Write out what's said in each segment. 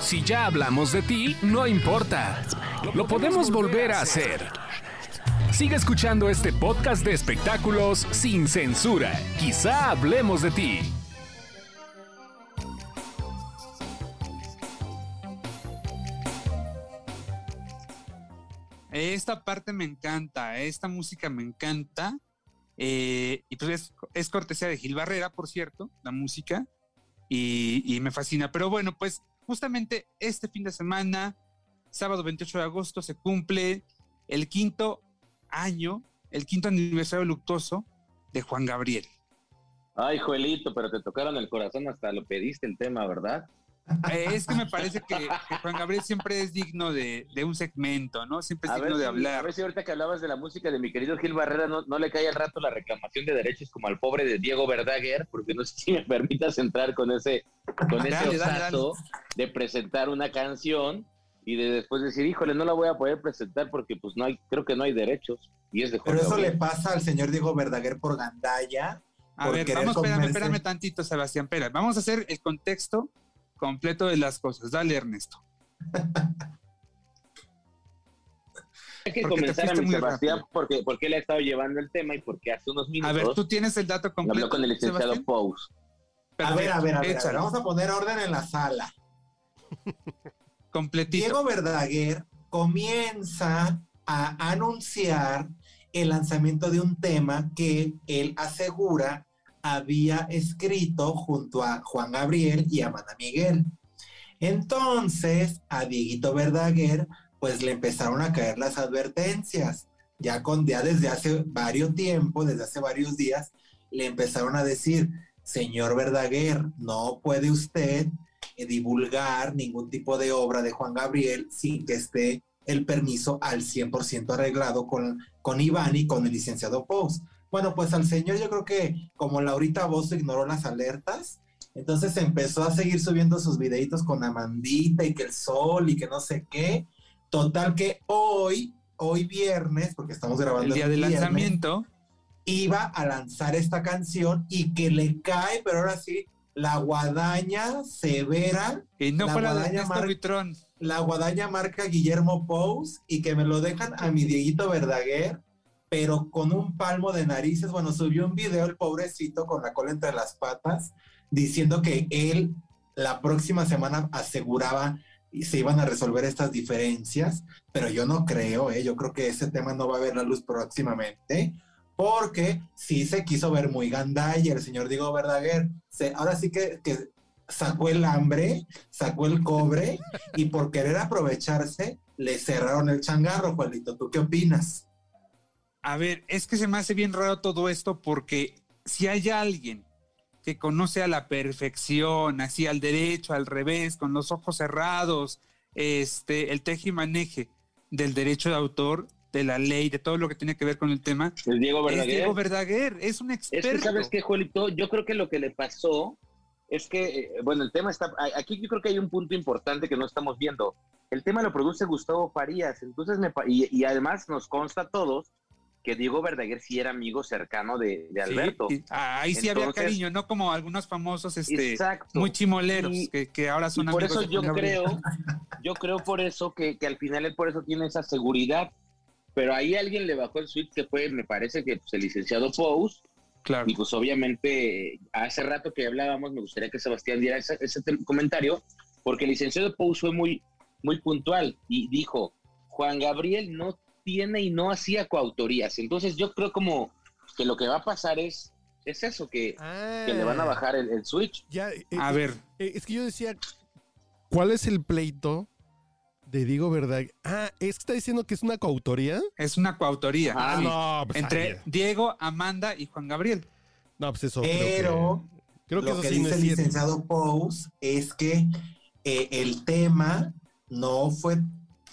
Si ya hablamos de ti, no importa. Lo podemos volver a hacer. Sigue escuchando este podcast de espectáculos sin censura. Quizá hablemos de ti. Esta parte me encanta, esta música me encanta. eh, y pues es, es cortesía de Gil Barrera, por cierto, la música. Y, y me fascina. Pero bueno, pues justamente este fin de semana, sábado 28 de agosto, se cumple el quinto año, el quinto aniversario luctuoso de Juan Gabriel. Ay, Joelito, pero te tocaron el corazón hasta lo pediste el tema, ¿verdad? Eh, es que me parece que, que Juan Gabriel siempre es digno de, de un segmento, ¿no? Siempre es A digno ver, de hablar. a ver si ahorita que hablabas de la música de mi querido Gil Barrera, no, no le cae al rato la reclamación de derechos como al pobre de Diego Verdaguer, porque no sé si me permitas entrar con ese, con ese Dale, dale, osazo de presentar una canción y de después decir, híjole, no la voy a poder presentar porque pues no hay, creo que no hay derechos. Y es de Pero eso le pasa al señor Diego Verdaguer por gandalla. A por ver, vamos, espérame, espérame tantito, Sebastián. Espera, vamos a hacer el contexto completo de las cosas. Dale, Ernesto. Hay que porque comenzar a mi Sebastián porque, porque él ha estado llevando el tema y porque hace unos A minutos ver, tú tienes el dato completo. habló con el licenciado Sebastián? Pous. A ver, a ver, a ver, a ver, Vamos a poner orden en la sala. completito. Diego Verdaguer comienza a anunciar el lanzamiento de un tema que él asegura había escrito junto a Juan Gabriel y Amanda Miguel. Entonces, a Dieguito Verdaguer, pues le empezaron a caer las advertencias. Ya con ya desde hace varios tiempo, desde hace varios días, le empezaron a decir, señor Verdaguer, no puede usted divulgar ningún tipo de obra de Juan Gabriel sin que esté el permiso al 100% arreglado con, con Iván y con el licenciado Pous. Bueno, pues al señor yo creo que como Laurita Bozo ignoró las alertas, entonces empezó a seguir subiendo sus videitos con Amandita y que el sol y que no sé qué. Total que hoy, hoy viernes, porque estamos grabando el día el del lanzamiento. iba a lanzar esta canción y que le cae, pero ahora sí, la guadaña severa, Y no La fue la de guadaña Ernesto Mar- Buitrón. la guadaña marca Guillermo Pous y que me lo dejan a mi Dieguito Verdaguer, pero con un palmo de narices. Bueno, subió un video el pobrecito con la cola entre las patas diciendo que él la próxima semana aseguraba y se iban a resolver estas diferencias, pero yo no creo, ¿eh? yo creo que ese tema no va a ver la luz próximamente, porque sí se quiso ver muy gandalla el señor Diego Verdaguer. Ahora sí que, que sacó el hambre, sacó el cobre y por querer aprovecharse le cerraron el changarro, Juanito. ¿Tú qué opinas? A ver, es que se me hace bien raro todo esto porque si hay alguien que conoce a la perfección, así al derecho, al revés, con los ojos cerrados, este, el teje y maneje del derecho de autor, de la ley, de todo lo que tiene que ver con el tema, El Diego es Verdaguer. Diego Verdaguer, es un Es experto. que, ¿sabes qué, Juelito? Yo creo que lo que le pasó es que, eh, bueno, el tema está, aquí yo creo que hay un punto importante que no estamos viendo. El tema lo produce Gustavo Farías, entonces me, y, y además nos consta a todos que Diego Verdaguer sí era amigo cercano de, de Alberto. sí. Ah, ahí sí había Entonces- cariño, no como algunos famosos este, Exacto. muy chimoleros Y- que, que ahora Y son por amigos eso yo creo, yo creo por eso que, que al final él por eso tiene esa seguridad. Pero ahí alguien le bajó el switch que fue, me parece que pues, el licenciado Pous, Claro. Y pues obviamente, hace rato que hablábamos, me gustaría que Sebastián diera ese, ese comentario, porque el licenciado Pous fue muy, muy puntual y dijo, Juan Gabriel no tiene y no hacía coautorías. Entonces yo creo como que lo que va a pasar es, es eso, que, que le van a Ah, bajar el, el switch. Ya, eh, A ver, eh, es que yo decía, ¿cuál es el pleito de Diego Verdad? Ah, es que está diciendo que es una coautoría. es una coautoría. Ah, sí, no, pues, entre ay, Diego, Amanda y Juan Gabriel. no, pues eso. Pero creo que, creo que lo eso que sí no dice es el licenciado Pous es que eh, el tema no fue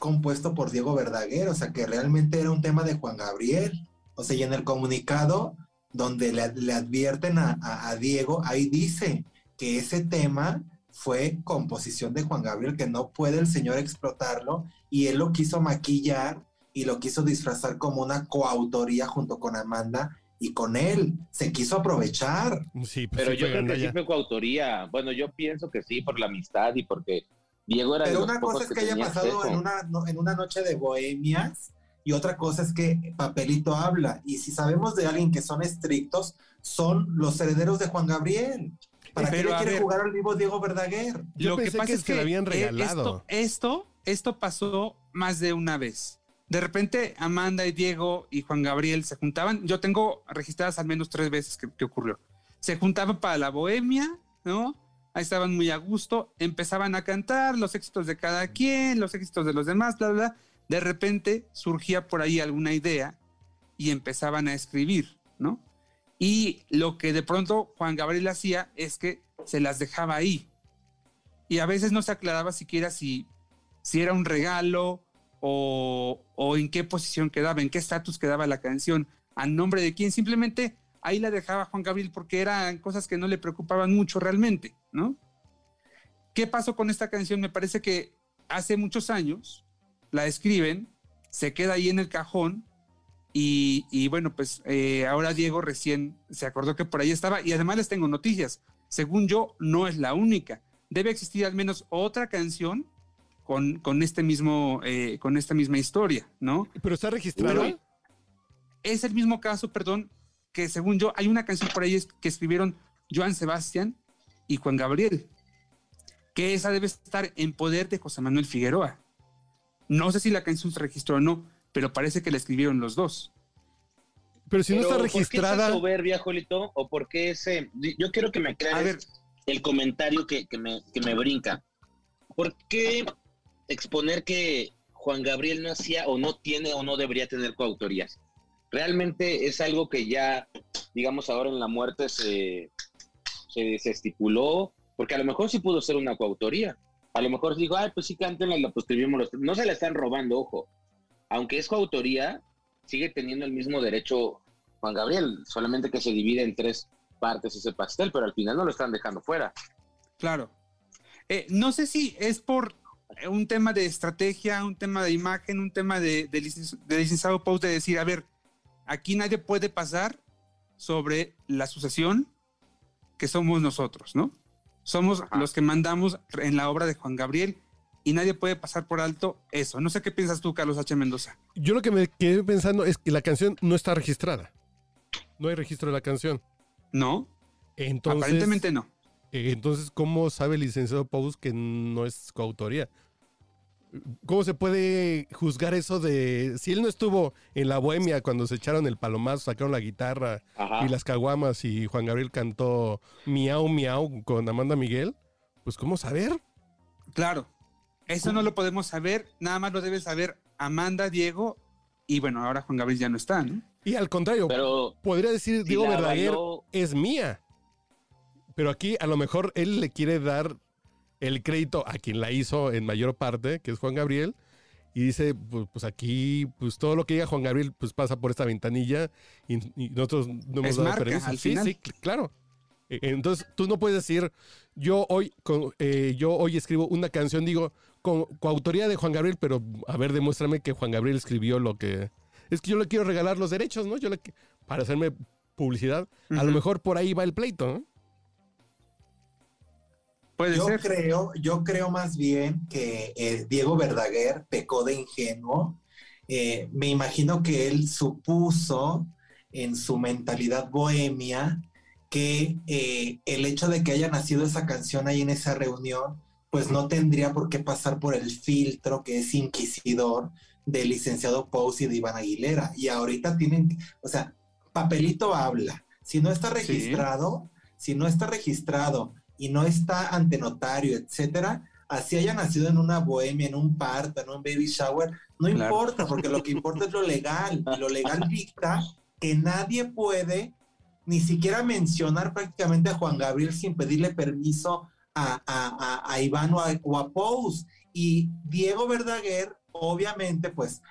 compuesto por Diego Verdaguer, o sea que realmente era un tema de Juan Gabriel. O sea, y en el comunicado donde le, le advierten a, a- a Diego, ahí dice que ese tema fue composición de Juan Gabriel, que no puede el señor explotarlo, y él lo quiso maquillar y lo quiso disfrazar como una coautoría junto con Amanda y con él. Se quiso aprovechar. Sí, pues Pero sí yo creo que sí gandalla. fue coautoría. Bueno, yo pienso que sí, por la amistad y porque Diego era Pero una cosa es que haya pasado en una, no- en una noche de bohemias y otra cosa es que Papelito habla. Y si sabemos de alguien que son estrictos, son los herederos de Juan Gabriel. ¿Para qué Pero, le a quiere ver. jugar al vivo Diego Verdaguer? Yo Lo que pasa que es que la habían eh, regalado. Esto, esto, esto pasó más de una vez. De repente, Amanda y Diego y Juan Gabriel se juntaban. Yo tengo registradas al menos tres veces que, que ocurrió. Se juntaban para la bohemia, ¿no? Ahí estaban muy a gusto, empezaban a cantar los éxitos de cada quien, los éxitos de los demás, bla, bla. De repente surgía por ahí alguna idea y empezaban a escribir, ¿no? Y lo que de pronto Juan Gabriel hacía es que se las dejaba ahí. Y a veces no se aclaraba siquiera si, si era un regalo o, o en qué posición quedaba, en qué estatus quedaba la canción, a nombre de quién. Simplemente ahí la dejaba Juan Gabriel porque eran cosas que no le preocupaban mucho realmente, ¿no? ¿Qué pasó con esta canción? Me parece que hace muchos años la escriben, se queda ahí en el cajón y, y bueno, pues eh, ahora Diego recién se acordó que por ahí estaba y además les tengo noticias. Según yo, no es la única. Debe existir al menos otra canción con, con este mismo, eh, con esta misma historia, ¿no? Pero está registrada. Pero es el mismo caso, perdón, que según yo, hay una canción por ahí que escribieron Joan Sebastián y Juan Gabriel, que esa debe estar en poder de José Manuel Figueroa. No sé si la canción se registró o no, pero parece que la escribieron los dos. Pero si no está ¿Por qué registrada. esa soberbia, Jolito? ¿O por qué ese...? Yo quiero que me A aclares ver, el comentario que, que me, que me brinca. ¿Por qué exponer que Juan Gabriel no hacía o no tiene o no debería tener coautorías? Realmente es algo que ya, digamos, ahora en la muerte se, se, estipuló, porque a lo mejor sí pudo ser una coautoría. A lo mejor digo, ay, pues sí, cántenla y la pues escribimos los tres". No se la están robando, ojo. Aunque es coautoría, sigue teniendo el mismo derecho Juan Gabriel, solamente que se divide en tres partes ese pastel, pero al final no lo están dejando fuera. Claro. Eh, no sé si es por eh, un tema de estrategia, un tema de imagen, un tema de, de licenciado Post de decir, a ver, aquí nadie puede pasar sobre la sucesión que somos nosotros, ¿no? Somos Ajá. los que mandamos en la obra de Juan Gabriel y nadie puede pasar por alto eso. No sé qué piensas tú, Carlos H. Mendoza. Yo lo que me quedé pensando es que la canción no está registrada. No hay registro de la canción. No, Entonces, aparentemente no. eh, entonces, ¿cómo sabe el licenciado Pous que no es coautoría? ¿Cómo se puede juzgar eso de si él no estuvo en la bohemia cuando se echaron el palomazo, sacaron la guitarra Ajá. y las caguamas y Juan Gabriel cantó Miau Miau con Amanda Miguel? Pues ¿cómo saber? Claro, eso no lo podemos saber, nada más lo debe saber Amanda, Diego y bueno, ahora Juan Gabriel ya no está, ¿no? Y al contrario, Pero podría decir si Diego Verdaguer es mía. Pero aquí a lo mejor él le quiere dar el crédito a quien la hizo en mayor parte, que es Juan Gabriel, y dice, pues, pues aquí, pues todo lo que diga Juan Gabriel, pues pasa por esta ventanilla y, y nosotros no hemos Es dado marca, permiso. al sí, final. sí, cl- claro. E- Entonces tú no puedes decir, yo hoy, con- eh, yo hoy escribo una canción, digo, con coautoría de Juan Gabriel, pero a ver, demuéstrame que Juan Gabriel escribió lo que... Es que yo le quiero regalar los derechos, ¿no? Yo le para hacerme publicidad. A lo mejor por ahí va el pleito, ¿no? Puede Yo ser. creo, yo creo más bien que eh, Diego Verdaguer pecó de ingenuo. Eh, me imagino que él supuso en su mentalidad bohemia que eh, el hecho de que haya nacido esa canción ahí en esa reunión, pues no tendría por qué pasar por el filtro que es inquisidor del licenciado Pous y de Iván Aguilera. Y ahorita tienen, o sea, papelito habla. Si no está registrado, si no está registrado y no está ante notario, etcétera, así haya nacido en una bohemia, en un parto, en un baby shower, no Claro. importa, porque lo que importa es lo legal. Y lo legal dicta que nadie puede ni siquiera mencionar prácticamente a Juan Gabriel sin pedirle permiso a, a- a- a Iván o a, o a Pous. Y Diego Verdaguer, obviamente, pues,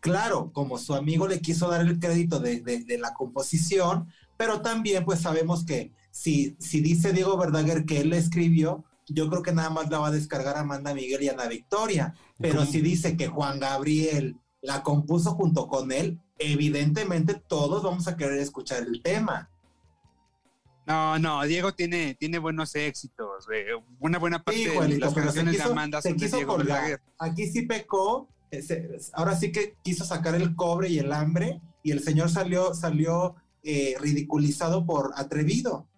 claro, como su amigo le quiso dar el crédito de, de- de la composición, pero también pues sabemos que si, si dice Diego Verdaguer que él la escribió, yo creo que nada más la va a descargar Amanda Miguel y Ana Victoria. Pero ¿Cómo? si dice que Juan Gabriel la compuso junto con él, evidentemente todos vamos a querer escuchar el tema. No, no, Diego tiene, tiene buenos éxitos. güey. Una buena parte Sí, de las canciones de quiso, Amanda se son de quiso Diego colgar. Verdaguer. Aquí sí pecó. eh, ahora sí que quiso sacar el cobre y el hambre y el señor salió, salió eh, ridiculizado por atrevido.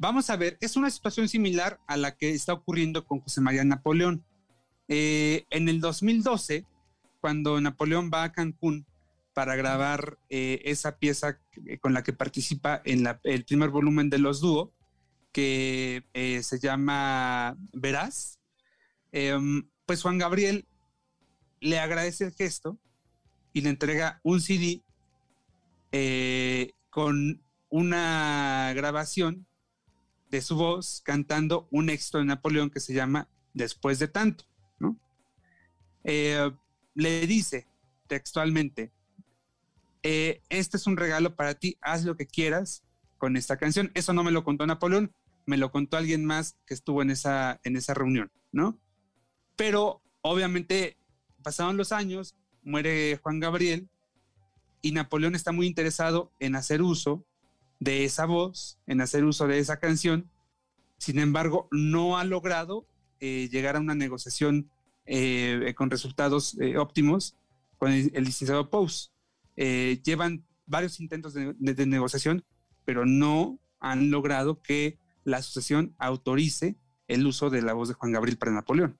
Vamos a ver, es una situación similar a la que está ocurriendo con José María Napoleón. Eh, en el 2012, cuando Napoleón va a Cancún para grabar eh, esa pieza con la que participa en el primer volumen de los dúo, que eh, se llama Verás, em, pues Juan Gabriel le agradece el gesto y le entrega un CD con una grabación de su voz cantando un éxito de Napoleón que se llama Después de tanto, ¿no? Eh, le dice textualmente, eh, este es un regalo para ti, haz lo que quieras con esta canción. Eso no me lo contó Napoleón, me lo contó alguien más que estuvo en esa, en esa reunión, ¿no? Pero obviamente pasaron los años, muere Juan Gabriel y Napoleón está muy interesado en hacer uso de esa voz, en hacer uso de esa canción. Sin embargo, no ha logrado eh, llegar a una negociación eh, con resultados eh, óptimos con el, licenciado Pous. Eh, llevan varios intentos de- de negociación, pero no han logrado que la asociación autorice el uso de la voz de Juan Gabriel para Napoleón.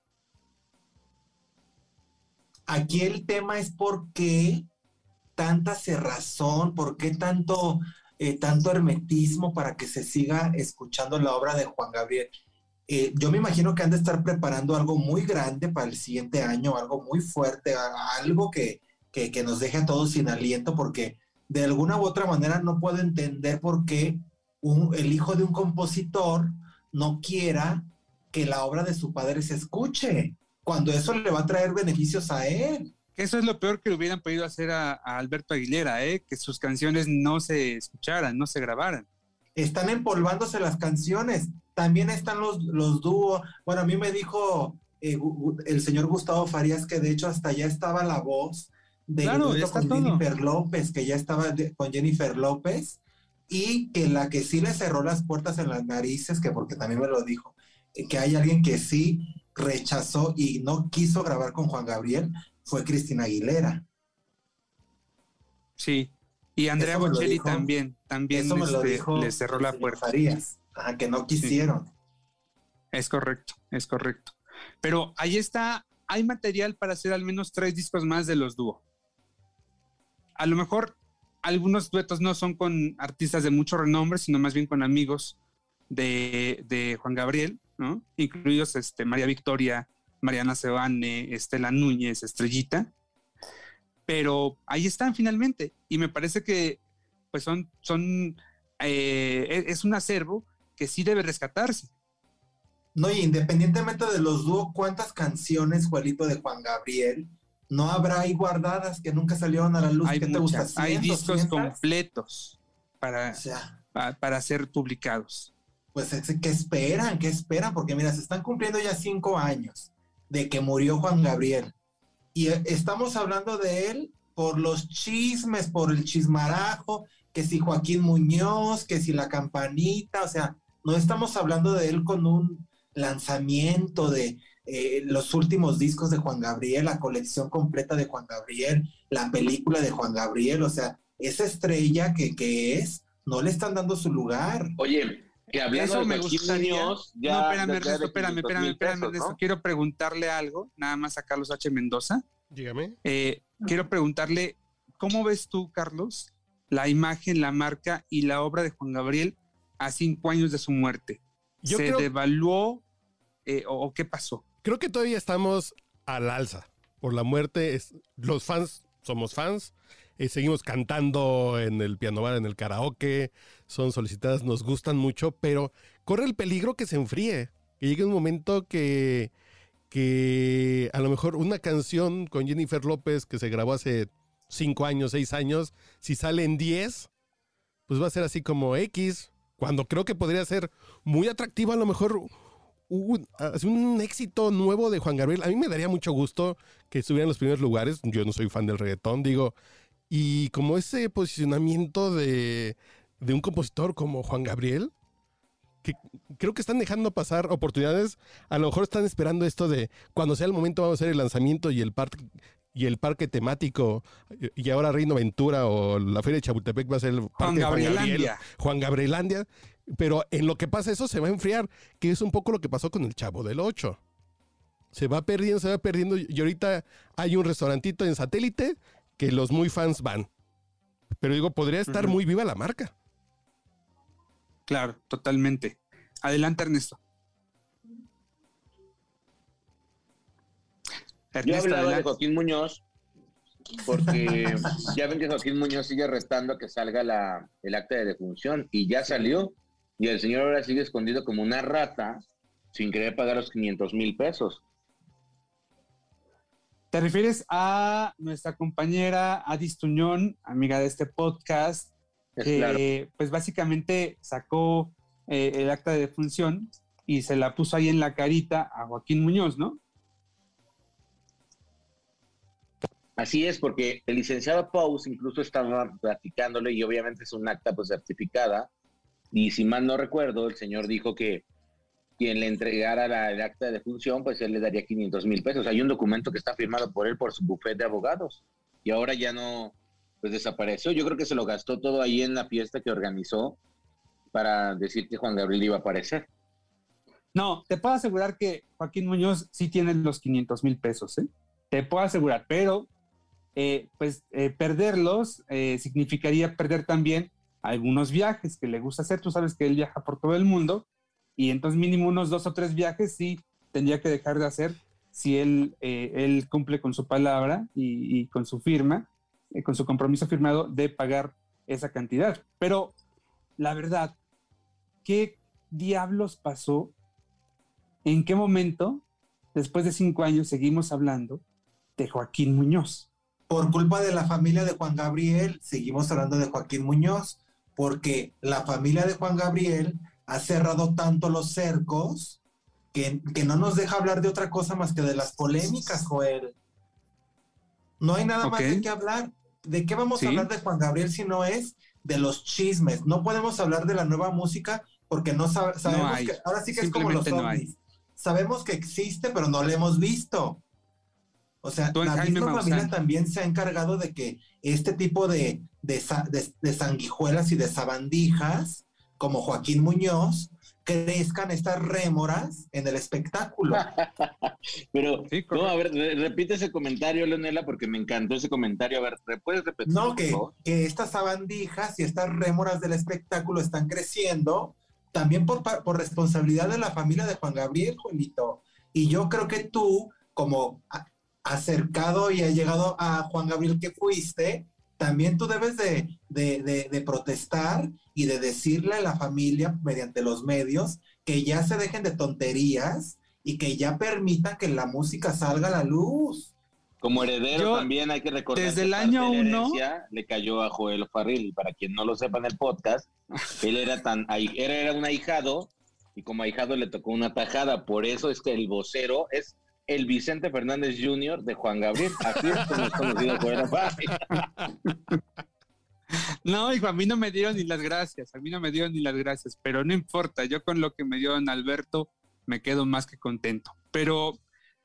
Aquí el tema es por qué tanta cerrazón, por qué tanto, eh, tanto hermetismo para que se siga escuchando la obra de Juan Gabriel. Eh, yo me imagino que han de estar preparando algo muy grande para el siguiente año, algo muy fuerte, algo que, que, nos deje a todos sin aliento, porque de alguna u otra manera no puedo entender por qué el hijo de un compositor no quiera que la obra de su padre se escuche, cuando eso le va a traer beneficios a él. Eso es lo peor que le hubieran podido hacer a, a Alberto Aguilera, ¿eh? que sus canciones no se escucharan, no se grabaran. Están empolvándose las canciones. También están los, los dúos. Bueno, a mí me dijo eh, el señor Gustavo Farías que de hecho hasta ya estaba la voz de Claro, con todo. Jennifer López, que ya estaba de- con Jennifer López, y que la que sí le cerró las puertas en las narices, que porque también me lo dijo, eh, que hay alguien que sí rechazó y no quiso grabar con Juan Gabriel, fue Cristina Aguilera. Sí. Y Andrea Eso Bocelli dijo- también, también Eso este, dijo le cerró la puerta. Farías, ajá, que no quisieron. Es correcto, es correcto. Pero ahí está, hay material para hacer al menos tres discos más de los dúo. A lo mejor algunos duetos no son con artistas de mucho renombre, sino más bien con amigos de, de Juan Gabriel, ¿no? Incluidos este, María Victoria, Mariana Sebane, Estela Núñez, Estrellita. Pero ahí están finalmente. Y me parece que pues son, son eh, es- es un acervo que sí debe rescatarse. No, y independientemente de los dúos, ¿cuántas canciones, Juelito, de Juan Gabriel no habrá ahí guardadas que nunca salieron a la luz? hay ¿Qué te gusta? hay 100, discos 200? completos para, O sea, pa- para ser publicados. pues es- ¿qué esperan? ¿Qué esperan? Porque mira, se están cumpliendo ya cinco años de que murió Juan Gabriel. Y eh, estamos hablando de él por los chismes, por el chismarajo, que si Joaquín Muñoz, que si la campanita, o sea, no estamos hablando de él con un lanzamiento de eh, los últimos discos de Juan Gabriel, la colección completa de Juan Gabriel, la película de Juan Gabriel, o sea, esa estrella que, que es, no le están dando su lugar. Oye, que hablando Eso de me gustaría. Muñoz, ya no, espérame, ya Ernesto, de espérame, 500 espérame, espérame, pesos, Ernesto. ¿no? Quiero preguntarle algo, nada más a Carlos H. Mendoza. Dígame. Eh, quiero preguntarle, ¿cómo ves tú, Carlos, la imagen, la marca y la obra de Juan Gabriel a cinco años de su muerte? Yo ¿Se creo- devaluó eh, o, o qué pasó? Creo que todavía estamos al alza por la muerte. Es- los fans somos fans. eh, seguimos cantando en el piano bar, en el karaoke. Son solicitadas, nos gustan mucho, pero corre el peligro que se enfríe. Que llegue un momento que, que a lo mejor una canción con Jennifer López que se grabó hace cinco años, seis años, si sale en 10, pues va a ser así como X. Cuando creo que podría ser muy atractivo a lo mejor un, un éxito nuevo de Juan Gabriel. A mí me daría mucho gusto que estuviera en los primeros lugares. Yo no soy fan del reggaetón, digo. Y como ese posicionamiento de, de un compositor como Juan Gabriel, que creo que están dejando pasar oportunidades. A lo mejor están esperando esto de cuando sea el momento vamos a hacer el lanzamiento y el parque y el parque temático y ahora Reino Ventura o la Feria de Chapultepec va a ser el Juan parque Juan Gabriel, Gabrielandia. Juan Gabrielandia, pero en lo que pasa eso se va a enfriar, que es un poco lo que pasó con el Chavo del 8. Se va perdiendo, se va perdiendo y ahorita hay un restaurantito en satélite que los muy fans van. Pero digo, podría estar muy viva la marca. Claro, totalmente. Adelante, Ernesto. Yo Ernesto, hablaba de. Joaquín Muñoz porque ya ven que Joaquín Muñoz sigue restando a que salga la, el acta de defunción y ya salió. Y el señor ahora sigue escondido como una rata sin querer pagar los 500 mil pesos. ¿Te refieres a nuestra compañera Adis Tuñón, amiga de este podcast, que claro. pues básicamente sacó eh, el acta de defunción y se la puso ahí en la carita a Joaquín Muñoz, ¿no? Así es, porque el licenciado Pous incluso estaba platicándole y obviamente es un acta pues certificada. Y si mal no recuerdo, el señor dijo que quien le entregara la, el acta de defunción, pues él le daría 500 mil pesos. Hay un documento que está firmado por él por su bufete de abogados. Y ahora ya no, pues desapareció. Yo creo que se lo gastó todo ahí en la fiesta que organizó para decir que Juan Gabriel iba a aparecer. No, te puedo asegurar que Joaquín Muñoz sí tiene los 500 mil pesos, ¿eh? Te puedo asegurar, pero eh, pues eh, perderlos eh, significaría perder también algunos viajes que le gusta hacer. Tú sabes que él viaja por todo el mundo y entonces mínimo unos dos o tres viajes sí tendría que dejar de hacer si él, eh, cumple con su palabra y con su firma, eh, con su compromiso firmado de pagar esa cantidad. Pero la verdad, ¿qué diablos pasó? ¿En qué momento, después de cinco años, seguimos hablando de Joaquín Muñoz? Por culpa de la familia de Juan Gabriel, seguimos hablando de Joaquín Muñoz, porque la familia de Juan Gabriel ha cerrado tanto los cercos que, que no nos deja hablar de otra cosa más que de las polémicas, Joel. No hay nada más de qué hablar. ¿De qué vamos Sí. a hablar de Juan Gabriel si no es de los chismes? No podemos hablar de la nueva música porque no sab- sabemos hay. que ahora sí que es como los hay. ovnis. Sabemos que existe, pero no lo hemos visto. O sea, la Jaime misma familia también se ha encargado de que este tipo de, de- de sanguijuelas y de sabandijas, como Joaquín Muñoz, crezcan estas rémoras en el espectáculo. Pero, Sí, no, a ver, re- repite ese comentario, Leonela, porque me encantó ese comentario. A ver, ¿re- ¿puedes repetir? No, que, que estas sabandijas y estas rémoras del espectáculo están creciendo también por, por responsabilidad de la familia de Juan Gabriel, Juanito. Y yo creo que tú, como acercado y ha llegado a Juan Gabriel que fuiste, también tú debes de, de- de- de protestar y de decirle a la familia mediante los medios que ya se dejen de tonterías y que ya permitan que la música salga a la luz. Como heredero Yo, también hay que recordar desde que el año uno- le cayó a Joel Farril. Y para quien no lo sepa en el podcast, él era tan era, era un ahijado y como ahijado le tocó una tajada. Por eso es que el vocero es el Vicente Fernández Jr. de Juan Gabriel. Así es como es conocido Joel Farril. No, hijo, a mí no me dieron ni las gracias, a mí no me dieron ni las gracias, pero no importa, yo con lo que me dio don Alberto me quedo más que contento. Pero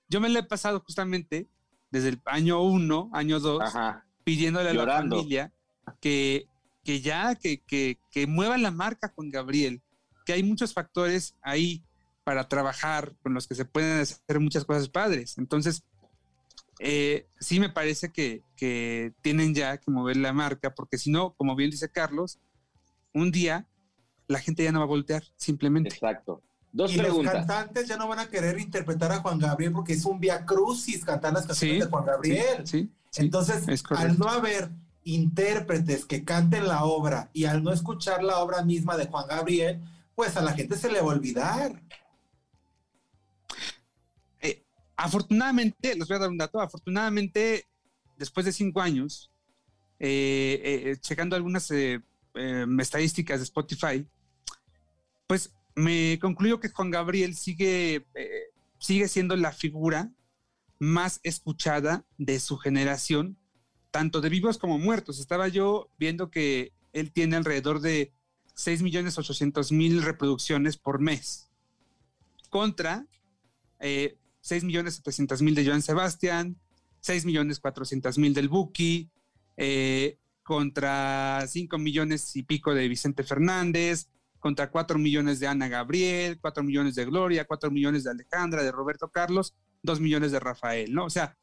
yo me lo he pasado justamente desde el año uno, año dos, pidiéndole a Llorando. la familia que, que ya, que, que, que mueva la marca con Gabriel, que hay muchos factores ahí para trabajar con los que se pueden hacer muchas cosas padres. Entonces, eh, sí me parece que, que tienen ya que mover la marca, porque si no, como bien dice Carlos, un día la gente ya no va a voltear, simplemente. Exacto. Dos y los preguntas. cantantes ya no van a querer interpretar a Juan Gabriel porque es un via crucis cantar las canciones Sí, de Juan Gabriel. Sí, sí, Entonces, al no haber intérpretes que canten la obra y al no escuchar la obra misma de Juan Gabriel, pues a la gente se le va a olvidar. Afortunadamente, les voy a dar un dato, afortunadamente, después de cinco años, eh, eh, checando algunas eh, eh, estadísticas de Spotify, pues me concluyo que Juan Gabriel sigue, eh, sigue siendo la figura más escuchada de su generación, tanto de vivos como muertos. Estaba yo viendo que él tiene alrededor de 6.800.000 reproducciones por mes. Contra eh, 6.700.000 de Joan Sebastián, 6.400.000 del Buki, eh, contra 5 millones y pico de Vicente Fernández, contra 4 millones de Ana Gabriel, 4 millones de Gloria, 4 millones de Alejandra, de Roberto Carlos, 2 millones de Rafael, ¿no? O sea,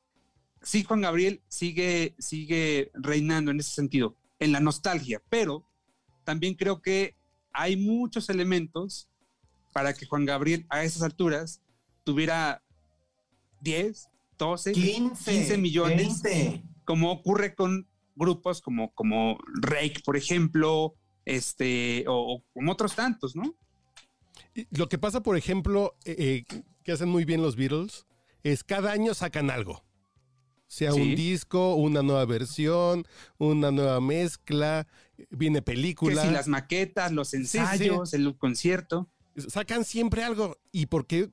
sí, Juan Gabriel sigue, sigue reinando en ese sentido, en la nostalgia, pero también creo que hay muchos elementos para que Juan Gabriel a esas alturas tuviera 10, 12, 15, millones, como ocurre con grupos como, como Rake, por ejemplo, este, o, como otros tantos, ¿no? Lo que pasa, por ejemplo, eh, eh, que hacen muy bien los Beatles, es cada año sacan algo. Sea un disco, una nueva versión, una nueva mezcla, viene película. Que si las maquetas, los ensayos, el concierto. Sacan siempre algo. ¿Y por qué?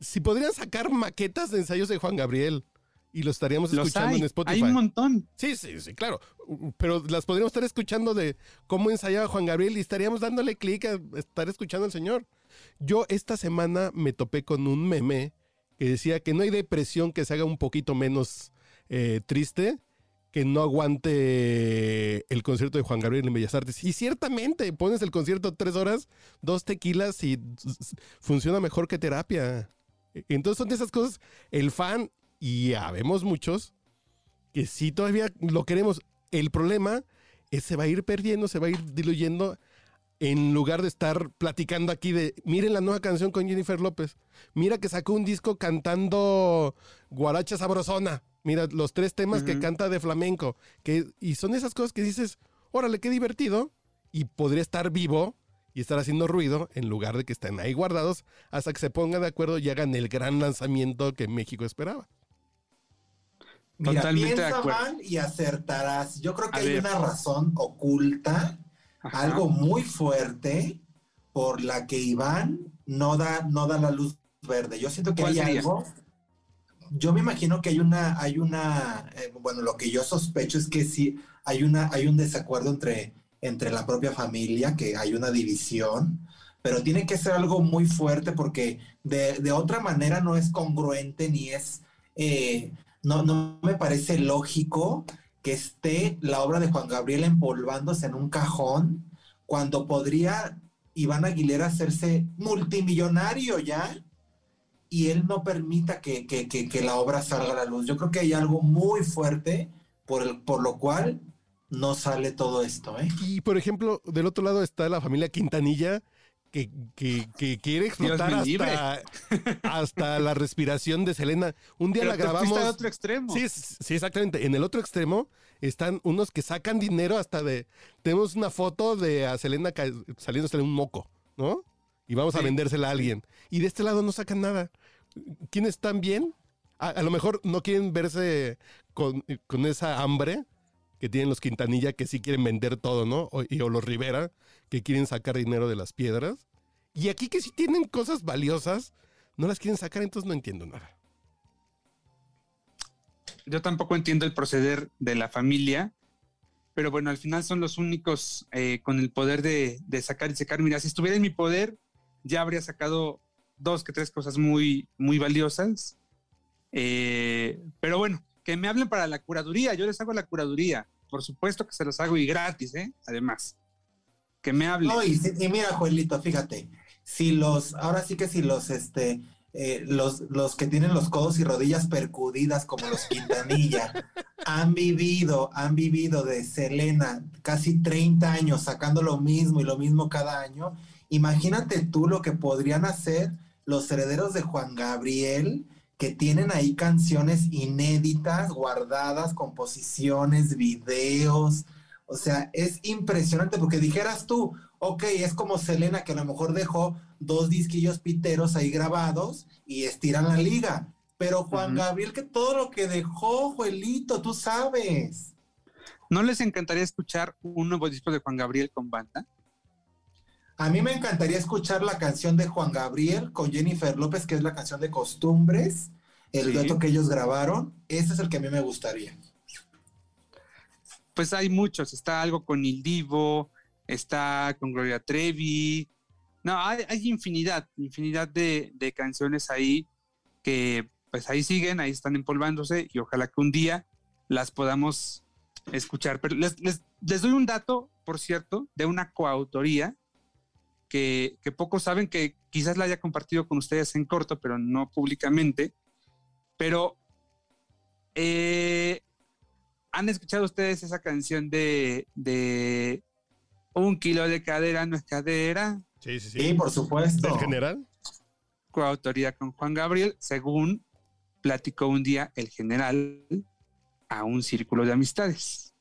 Si podrían sacar maquetas de ensayos de Juan Gabriel y lo estaríamos escuchando en Spotify. Hay un montón. Sí, sí, sí, claro. Pero las podríamos estar escuchando de cómo ensayaba Juan Gabriel y estaríamos dándole clic a estar escuchando al señor. Yo esta semana me topé con un meme que decía que no hay depresión que se haga un poquito menos eh, triste que no aguante el concierto de Juan Gabriel en Bellas Artes. Y ciertamente, pones el concierto tres horas, dos tequilas y funciona mejor que terapia. Entonces son de esas cosas, el fan, y habemos muchos, que sí todavía lo queremos. El problema es se va a ir perdiendo, se va a ir diluyendo en lugar de estar platicando aquí de, miren la nueva canción con Jennifer López, mira que sacó un disco cantando Guaracha Sabrosona, mira los tres temas que canta de flamenco, que, y son esas cosas que dices, órale, qué divertido, y podría estar vivo y estar haciendo ruido en lugar de que estén ahí guardados hasta que se pongan de acuerdo y hagan el gran lanzamiento que México esperaba. Mira, Totalmente piensa mal y acertarás. Yo creo que hay una razón oculta algo muy fuerte por la que Iván no da, no da la luz verde. Yo siento que hay algo. Yo me imagino que hay una, hay una, eh, bueno, lo que yo sospecho es que sí hay una, hay un desacuerdo entre, entre la propia familia, que hay una división, pero tiene que ser algo muy fuerte porque de, otra manera no es congruente ni es, eh, no, no me parece lógico que esté la obra de Juan Gabriel empolvándose en un cajón cuando podría Iván Aguilera hacerse multimillonario ya y él no permita que, la obra salga a la luz. Yo creo que hay algo muy fuerte por, el, por lo cual no sale todo esto. ¿eh? Y por ejemplo, del otro lado está la familia Quintanilla, que, quiere explotar hasta, hasta, la respiración de Selena. Un día la grabamos. Otro extremo. Sí, sí, exactamente. En el otro extremo están unos que sacan dinero hasta de. Tenemos una foto de a Selena saliéndose un moco, ¿no? Y vamos a vendérsela a alguien. Y de este lado no sacan nada. ¿Quiénes están bien? A, lo mejor no quieren verse con, con esa hambre que tienen los Quintanilla que sí quieren vender todo, ¿no? O, y, o los Rivera que quieren sacar dinero de las piedras. Y aquí que sí tienen cosas valiosas, no las quieren sacar, entonces no entiendo nada. Yo tampoco entiendo el proceder de la familia, pero bueno, al final son los únicos eh, con el poder de, sacar y sacar. Mira, si estuviera en mi poder, ya habría sacado dos que tres cosas muy, muy valiosas. Eh, pero bueno, que me hablen para la curaduría, yo les hago la curaduría por supuesto que se los hago y gratis, ¿eh? Además, que me hable. No, y, mira, Joelito, fíjate, si los, ahora sí que si los, este, eh, los, los que tienen los codos y rodillas percudidas como los Quintanilla han vivido, han vivido de Selena casi 30 años sacando lo mismo y lo mismo cada año, imagínate tú lo que podrían hacer los herederos de Juan Gabriel que tienen ahí canciones inéditas, guardadas, composiciones, videos. O sea, es impresionante porque dijeras tú, ok, es como Selena que a lo mejor dejó dos disquillos piteros ahí grabados y estiran la liga. Pero Juan Gabriel, que todo lo que dejó, Juelito, tú sabes. ¿No les encantaría escuchar un nuevo disco de Juan Gabriel con banda? A mí me encantaría escuchar la canción de Juan Gabriel con Jennifer López, que es la canción de Costumbres, el dueto que ellos grabaron. Ese es el que a mí me gustaría. Pues hay muchos. Está algo con Il Divo, está con Gloria Trevi. No, hay, hay infinidad, infinidad de, de canciones ahí que pues ahí siguen, ahí están empolvándose y ojalá que un día las podamos escuchar. Pero les, les, les doy un dato, por cierto, de una coautoría que, que, pocos saben, que quizás la haya compartido con ustedes en corto, pero no públicamente. Pero eh, han escuchado ustedes esa canción de, de Un kilo de cadera no es cadera. Sí, sí, sí. Sí, por supuesto. ¿Del general? Coautoría con Juan Gabriel, según platicó un día el general a un círculo de amistades.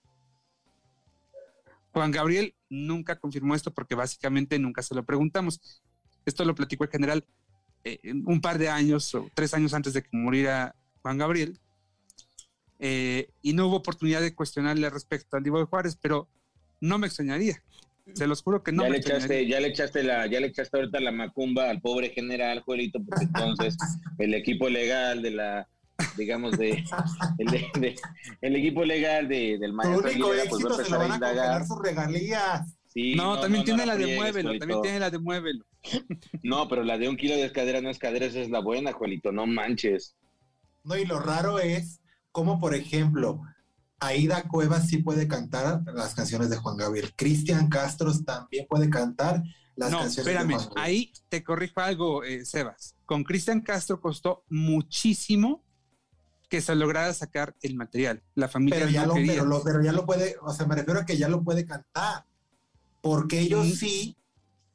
Juan Gabriel nunca confirmó esto porque básicamente nunca se lo preguntamos. Esto lo platicó el general eh, un par de años o tres años antes de que muriera Juan Gabriel. Eh, y no hubo oportunidad de cuestionarle respecto al Divo de Juárez, pero no me extrañaría. Se los juro que no ya me le echaste, ya le echaste la, ya le echaste ahorita la macumba al pobre general, Juelito, porque entonces el equipo legal de la, digamos, de el, de, de, el equipo legal de, del maestro único Aguilera, pues va a empezar lo a van a indagar. sus regalías. Sí, no, también no, tiene no la de Muévelo, Juelito. también tiene la de Muévelo. No, pero la de un kilo de escadera no es cadera, esa es la buena, Juelito, no manches. No, y lo raro es como, por ejemplo, Aida Cuevas sí puede cantar las canciones de Juan Gabriel. Cristian Castro también puede cantar las No, canciones espérame, de Juan Gabriel. ahí te corrijo algo, eh, Sebas. Con Cristian Castro costó muchísimo que se lograra sacar el material. La familia pero ya, no lo, quería. pero, lo- pero ya lo puede, o sea, me refiero a que ya lo puede cantar. Porque ellos sí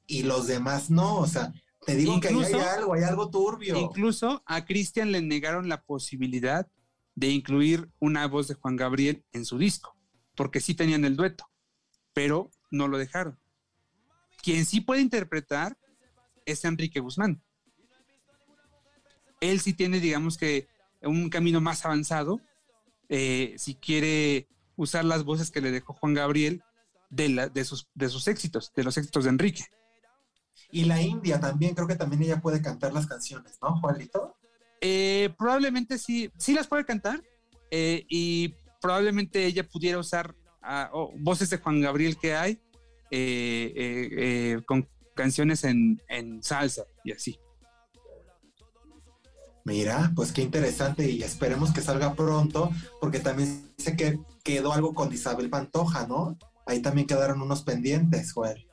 y los demás no. O sea, te digo que ahí hay algo, hay algo turbio. Incluso a Cristian le negaron la posibilidad de incluir una voz de Juan Gabriel en su disco, porque sí tenían el dueto, pero no lo dejaron. Quien sí puede interpretar es Enrique Guzmán. Él sí tiene, digamos que, un camino más avanzado, eh, si quiere usar las voces que le dejó Juan Gabriel de, la- de, sus, de sus éxitos, de los éxitos de Enrique. Y la India también, creo que también ella puede cantar las canciones, ¿no, Juanito? Eh, probablemente sí, sí las puede cantar eh, y probablemente ella pudiera usar ah, oh, voces de Juan Gabriel que hay eh, eh, eh, con canciones en, en salsa y así. Mira, pues qué interesante y esperemos que salga pronto, porque también sé que quedó algo con Isabel Pantoja, ¿no? Ahí también quedaron unos pendientes, Joel.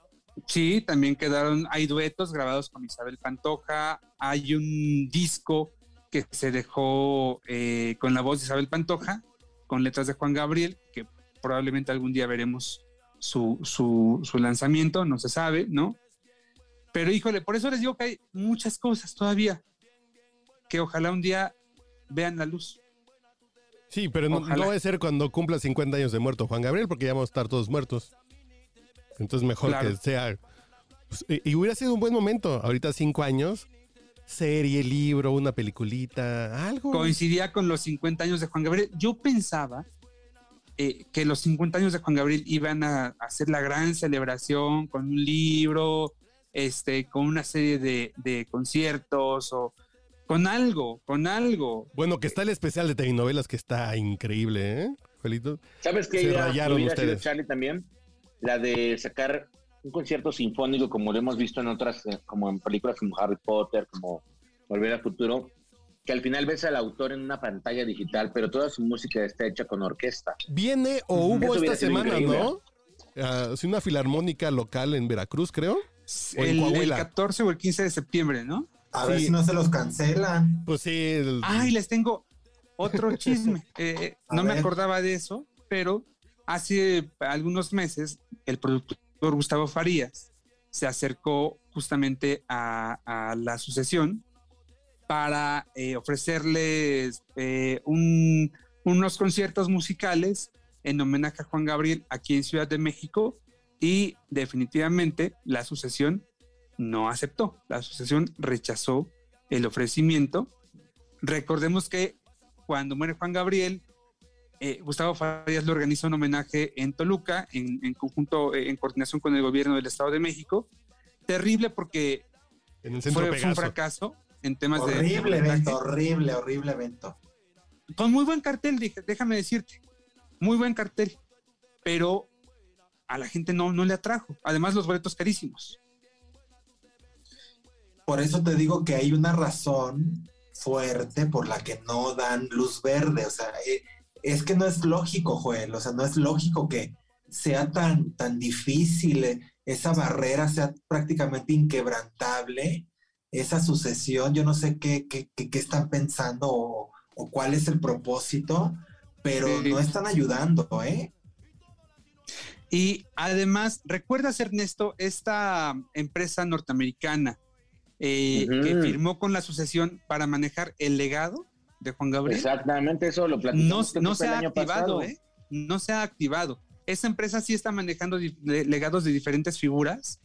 Sí, también quedaron, hay duetos grabados con Isabel Pantoja, hay un disco que se dejó eh, con la voz de Isabel Pantoja, con letras de Juan Gabriel, que probablemente algún día veremos su, su, su lanzamiento, no se sabe, ¿no? Pero híjole, por eso les digo que hay muchas cosas todavía que ojalá un día vean la luz. Sí, pero no, no va a ser cuando cumpla 50 años de muerto Juan Gabriel, porque ya vamos a estar todos muertos. Entonces mejor Claro. que sea... pues, y, y hubiera sido un buen momento, ahorita cinco años, serie, libro, una peliculita, algo. coincidía con los 50 años de Juan Gabriel. Yo pensaba eh, que los 50 años de Juan Gabriel iban a, a hacer la gran celebración con un libro, este, con una serie de, de conciertos o con algo, con algo. Bueno, que está el especial de telenovelas que está increíble, ¿eh? Joelito? ¿Sabes qué Se idea rayaron hubiera sido ustedes. Charlie también? La de sacar un concierto sinfónico como lo hemos visto en otras, eh, como en películas como Harry Potter, como Volver al Futuro, que al final ves al autor en una pantalla digital, pero toda su música está hecha con orquesta. Viene o hubo Eso esta semana, increíble. ¿no? Ah, sí, una filarmónica local en Veracruz, creo. O en El, el Coahuila. 14 o el 15 de septiembre, ¿no? A ver si no se los cancelan. Pues sí. el- Ay, les tengo otro chisme. Eh, A no me acordaba de eso, pero hace algunos meses el productor Gustavo Farías se acercó justamente a, a la sucesión para eh, ofrecerles eh, un- unos conciertos musicales en homenaje a Juan Gabriel aquí en Ciudad de México y definitivamente la sucesión no aceptó. La asociación rechazó el ofrecimiento. Recordemos que cuando muere Juan Gabriel, eh, Gustavo Farías le organiza un homenaje en Toluca, en, en conjunto, eh, en coordinación con el gobierno del Estado de México. Terrible porque en el fue, fue un fracaso en temas de- de. Horrible evento, horrible, horrible evento. Con muy buen cartel, déjame decirte. Muy buen cartel. Pero a la gente no, no le atrajo. Además, los boletos carísimos. Por eso te digo que hay una razón fuerte por la que no dan luz verde. O sea, eh, es que no es lógico, Joel. O sea, no es lógico que sea tan, tan difícil, eh, esa barrera sea prácticamente inquebrantable, esa sucesión. Yo no sé qué, qué, qué, están pensando o, o, cuál es el propósito, pero no están ayudando, ¿eh? Y además, ¿recuerdas, Ernesto, esta empresa norteamericana eh, que firmó con la asociación para manejar el legado de Juan Gabriel. Exactamente, eso lo platicamos. No, se ha activado, ¿eh? No se ha activado. Esa empresa sí está manejando legados de diferentes figuras,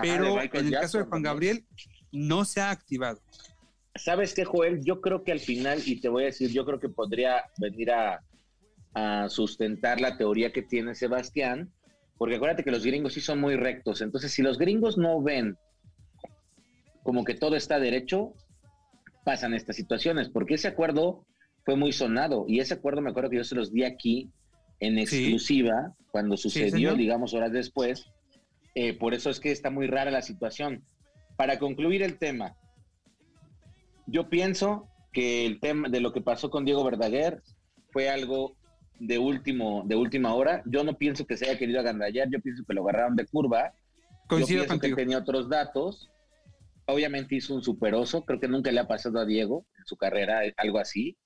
pero en el caso de Juan Gabriel no se ha activado. ¿Sabes qué, Joel? Yo creo que al final, y te voy a decir, yo creo que podría venir a, a sustentar la teoría que tiene Sebastián, porque acuérdate que los gringos sí son muy rectos. Entonces, si los gringos no ven como que todo está derecho, pasan estas situaciones, porque ese acuerdo fue muy sonado y ese acuerdo me acuerdo que yo se los di aquí en exclusiva cuando sucedió, digamos, horas después. Eh, por eso es que está muy rara la situación. Para concluir el tema, yo pienso que el tema de lo que pasó con Diego Verdaguer fue algo de último de última hora. Yo no pienso que se haya querido agandallar, yo pienso que lo agarraron de curva. Coincido yo pienso que tenía otros datos obviamente hizo un superoso, creo que nunca le ha pasado a Diego en su carrera algo así.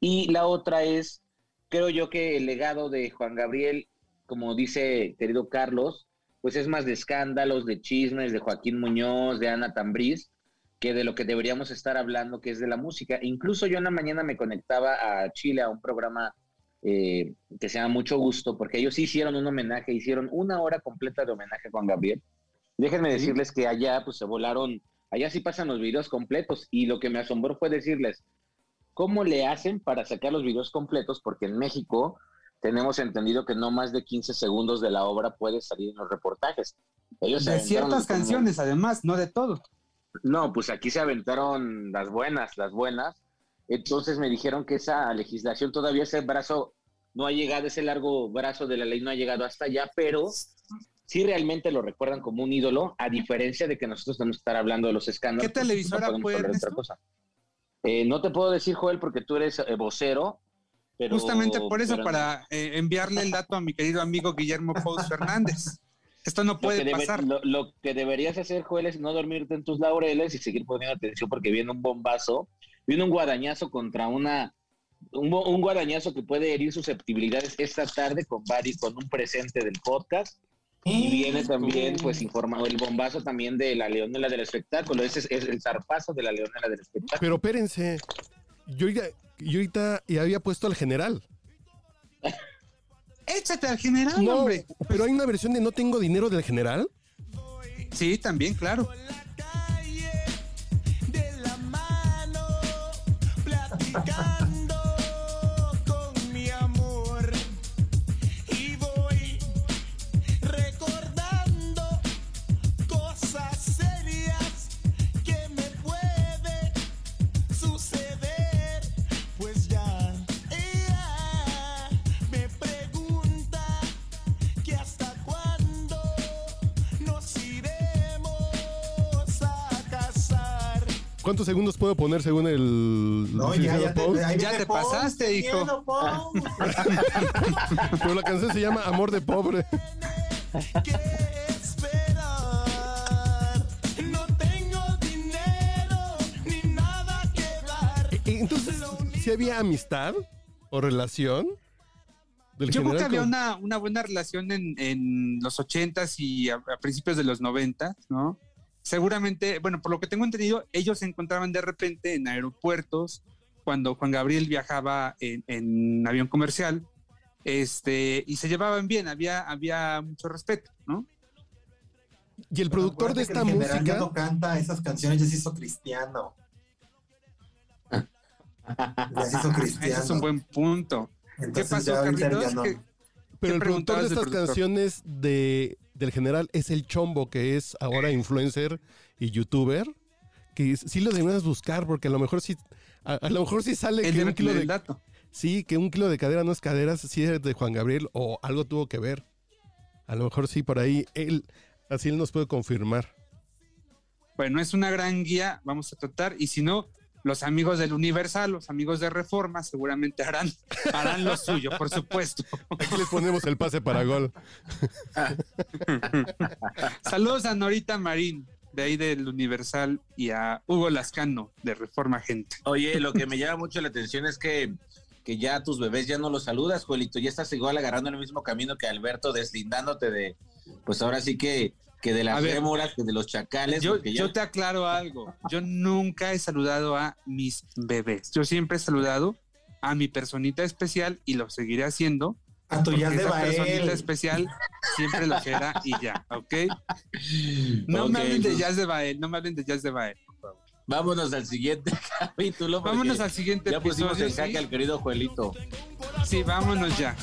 Y la otra es, creo yo que el legado de Juan Gabriel, como dice querido Carlos, pues es más de escándalos, de chismes, de Joaquín Muñoz, de Ana Tambriz, que de lo que deberíamos estar hablando, que es de la música. Incluso yo en la mañana me conectaba a Chile a un programa eh, que se llama Mucho Gusto, porque ellos hicieron un homenaje, hicieron una hora completa de homenaje a Juan Gabriel. Déjenme decirles que allá pues se volaron Allá sí pasan los videos completos y lo que me asombró fue decirles, ¿cómo le hacen para sacar los videos completos? Porque en México tenemos entendido que no más de 15 segundos de la obra puede salir en los reportajes. Ellos de ciertas canciones, además, no de todo. No, pues aquí se aventaron las buenas, las buenas. Entonces me dijeron que esa legislación todavía ese brazo no ha llegado, ese largo brazo de la ley no ha llegado hasta allá, pero sí realmente lo recuerdan como un ídolo, a diferencia de que nosotros tenemos que estar hablando de los escándalos. ¿Qué pues, televisora no fue otra cosa. Eh, no te puedo decir, Joel, porque tú eres eh, vocero. Pero, Justamente por eso, para eh, enviarle el dato a mi querido amigo Guillermo Pous Fernández. Esto no puede pasar. Lo, que deberías hacer, Joel, es no dormirte en tus laureles y seguir poniendo atención porque viene un bombazo, viene un guadañazo contra una un, un, guadañazo que puede herir susceptibilidades esta tarde con con un presente del podcast y viene también, pues, informado el bombazo también de la leonela del espectáculo. Ese es, el zarpazo de la leonela del espectáculo. Pero espérense, yo, ya, yo ahorita ya había puesto al general. Échate al general, no, hombre. Pero hay una versión de No tengo dinero del general. Sí, también, claro. ¿Cuántos segundos puedo poner según el... No, ya, ya, te, ya te, pasaste, hijo. Pero la canción se llama Amor de Pobre. Entonces, ¿sí había amistad o relación? Yo creo que había una, una, buena relación en, en los ochentas y a, a, principios de los noventas, ¿no? Seguramente, bueno, por lo que tengo entendido, ellos se encontraban de repente en aeropuertos cuando Juan Gabriel viajaba en, avión comercial, este, y se llevaban bien, había, había mucho respeto, ¿no? Y el productor de esta música. Ya no canta esas canciones, ya se hizo cristiano. ya se hizo cristiano. Ese es un buen punto. ¿Qué pasó, Carlitos? Pero el productor de estas canciones de del general es el Chombo, que es ahora influencer y youtuber. Que sí lo debemos buscar, porque a lo mejor sí, a, lo mejor sí sale que un kilo de Sí, que un kilo de cadera no es cadera, sí es de Juan Gabriel o algo tuvo que ver. A lo mejor sí, por ahí él, así él nos puede confirmar. Bueno, es una gran guía, vamos a tratar, y si no, los amigos del Universal, los amigos de Reforma, seguramente harán, harán lo suyo, por supuesto. Aquí les ponemos el pase para gol. Saludos a Norita Marín, de ahí del Universal, y a Hugo Lascano, de Reforma Gente. Oye, lo que me llama mucho la atención es que, que ya a tus bebés ya no los saludas, Juelito. Ya estás igual agarrando el mismo camino que Alberto, deslindándote de, pues ahora sí que, que de las fémuras, que de los chacales. Yo, ya- yo te aclaro algo. Yo nunca he saludado a mis bebés. Yo siempre he saludado a mi personita especial y lo seguiré haciendo. A tu jazz porque de esa personita Bael. especial siempre lo será y ya, ¿ok? No me Ok, hablen de pues, jazz de Bael, no me hablen de jazz de Bael. Vámonos al siguiente capítulo. Vámonos al siguiente Ya pusimos en jaque ¿sí? al querido Juelito. Sí, vámonos ya.